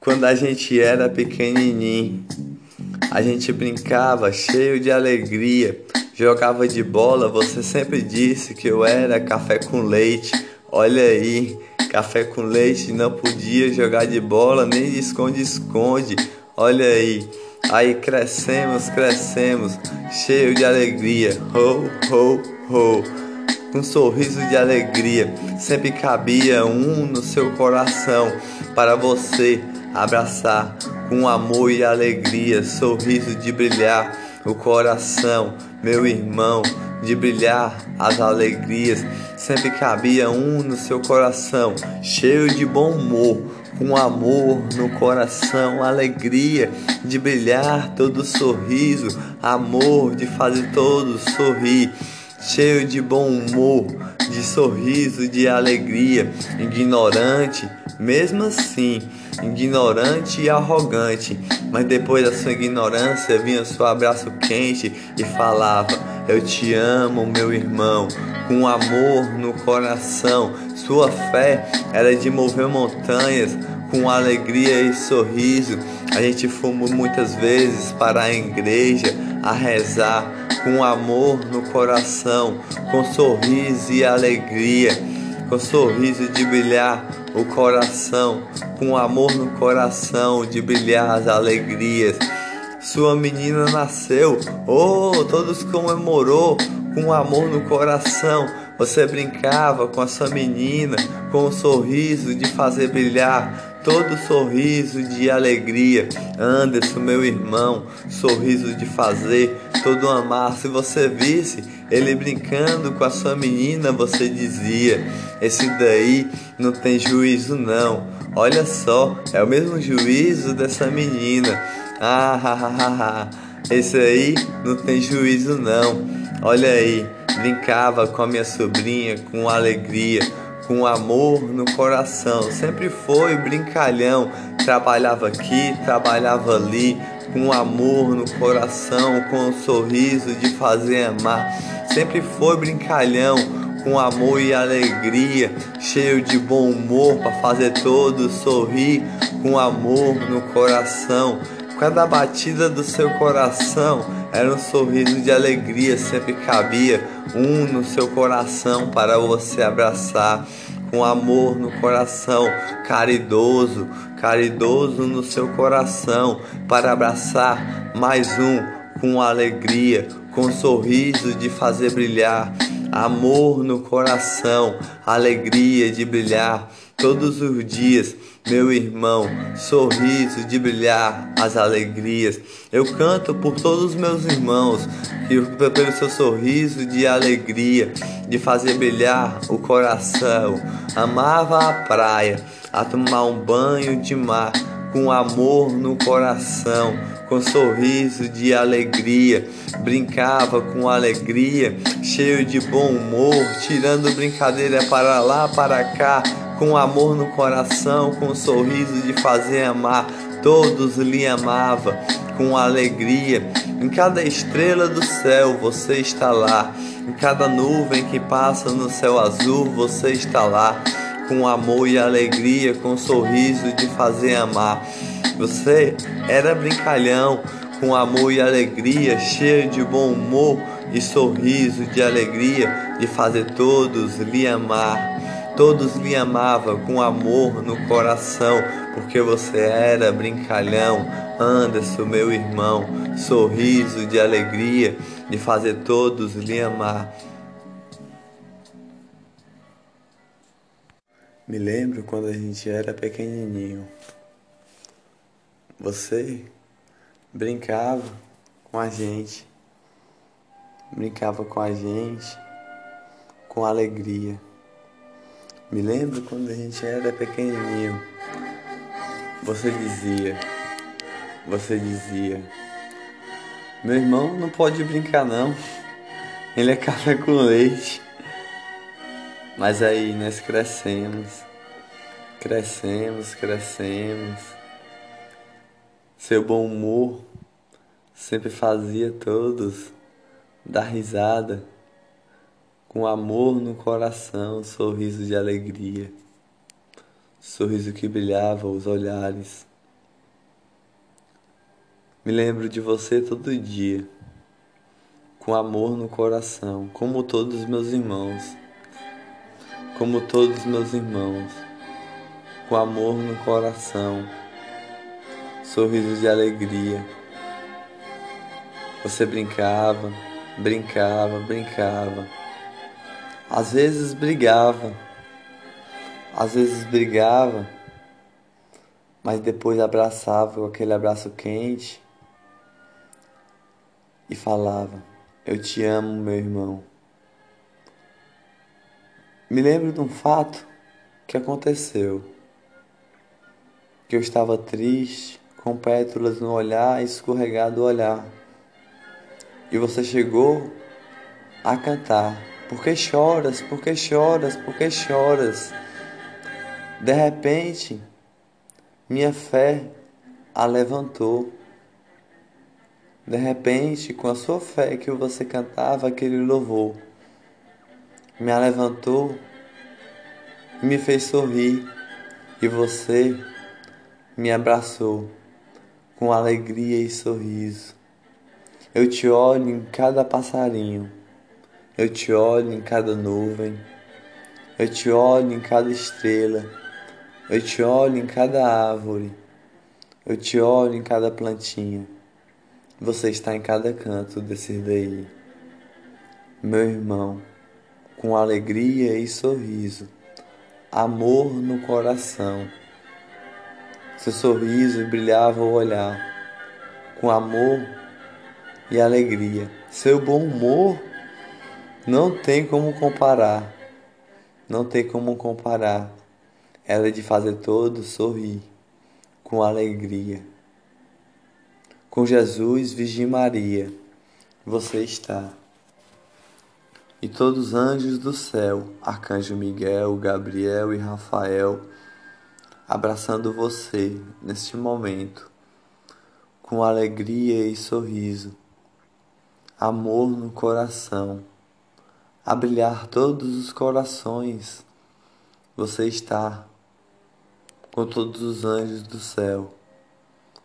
Quando a gente era pequenininho, a gente brincava cheio de alegria, jogava de bola. Você sempre disse que eu era café com leite. Olha aí, café com leite, não podia jogar de bola nem de esconde-esconde. Olha aí, aí crescemos, crescemos, cheio de alegria. Ho, ho, ho. Um sorriso de alegria, sempre cabia um no seu coração para você abraçar com amor e alegria, sorriso de brilhar o coração, meu irmão, de brilhar as alegrias. Sempre cabia um no seu coração, cheio de bom humor, com amor no coração, alegria de brilhar todo sorriso, amor de fazer todos sorrir, cheio de bom humor, de sorriso, de alegria, ignorante, mesmo assim ignorante e arrogante. Mas depois da sua ignorância vinha seu abraço quente e falava: Eu te amo, meu irmão, com amor no coração. Sua fé era de mover montanhas com alegria e sorriso. A gente fomos muitas vezes para a igreja a rezar com amor no coração, com sorriso e alegria, com sorriso de brilhar o coração, com amor no coração, de brilhar as alegrias. Sua menina nasceu, oh, todos comemorou com amor no coração. Você brincava com a sua menina, com um sorriso de fazer brilhar, todo sorriso de alegria. Anderson, meu irmão, sorriso de fazer todo amar. Se você visse ele brincando com a sua menina, você dizia: Esse daí não tem juízo, não. Olha só, é o mesmo juízo dessa menina. Ah, ha, ha, ha. Esse aí não tem juízo, não. Olha aí brincava com a minha sobrinha com alegria, com amor no coração. Sempre foi brincalhão, trabalhava aqui, trabalhava ali, com amor no coração, com um sorriso de fazer amar. Sempre foi brincalhão, com amor e alegria, cheio de bom humor para fazer todos sorrir, com amor no coração. Cada batida do seu coração era um sorriso de alegria, sempre cabia um no seu coração para você abraçar, com amor no coração, caridoso, caridoso no seu coração, para abraçar mais um com alegria, com sorriso de fazer brilhar, amor no coração, alegria de brilhar todos os dias meu irmão, sorriso de brilhar as alegrias. Eu canto por todos os meus irmãos, pelo seu sorriso de alegria, de fazer brilhar o coração. Amava a praia, a tomar um banho de mar, com amor no coração, com sorriso de alegria. Brincava com alegria, cheio de bom humor, tirando brincadeira para lá, para cá com amor no coração, com um sorriso de fazer amar. Todos lhe amava com alegria. Em cada estrela do céu você está lá. Em cada nuvem que passa no céu azul você está lá. Com amor e alegria, com um sorriso de fazer amar. Você era brincalhão, com amor e alegria, cheio de bom humor e sorriso de alegria de fazer todos lhe amar. Todos me amavam com amor no coração, porque você era brincalhão, Anderson, meu irmão, sorriso de alegria de fazer todos lhe amar. Me lembro quando a gente era pequenininho. Você brincava com a gente, brincava com a gente com alegria. Me lembro quando a gente era pequenininho. Você dizia, você dizia, meu irmão não pode brincar não. Ele é café com leite. Mas aí nós crescemos, crescemos, crescemos. Seu bom humor sempre fazia todos dar risada com amor no coração, sorriso de alegria, sorriso que brilhava os olhares. Me lembro de você todo dia, com amor no coração, como todos meus irmãos, como todos meus irmãos, com amor no coração, sorriso de alegria. Você brincava, brincava, brincava. Às vezes brigava, às vezes brigava, mas depois abraçava com aquele abraço quente e falava: Eu te amo, meu irmão. Me lembro de um fato que aconteceu. Que eu estava triste, com pétalas no olhar, escorregado o olhar. E você chegou a cantar: Por que choras? Por que choras? Por que choras? De repente, minha fé a levantou de repente, com a sua fé que você cantava aquele louvor, me levantou me fez sorrir, e você me abraçou com alegria e sorriso. Eu te olho em cada passarinho, eu te olho em cada nuvem, eu te olho em cada estrela, eu te olho em cada árvore, eu te olho em cada plantinha. Você está em cada canto desse daí. Meu irmão, com alegria e sorriso, amor no coração. Seu sorriso brilhava o olhar, com amor e alegria. Seu bom humor não tem como comparar, não tem como comparar. Ela é de fazer todos sorrir, com alegria. Com Jesus, Virgem Maria, você está. E todos os anjos do céu, Arcanjo Miguel, Gabriel e Rafael, abraçando você neste momento, com alegria e sorriso, amor no coração, a brilhar todos os corações, você está com todos os anjos do céu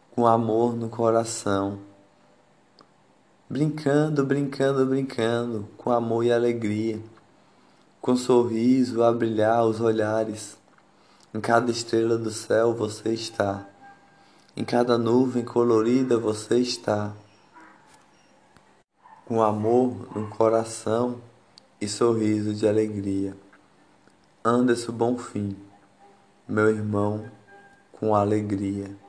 com amor no coração. Brincando, brincando, brincando, com amor e alegria, com sorriso a brilhar os olhares. Em cada estrela do céu você está, em cada nuvem colorida você está. Com amor no coração e sorriso de alegria. Anderson Bonfim, meu irmão, com alegria.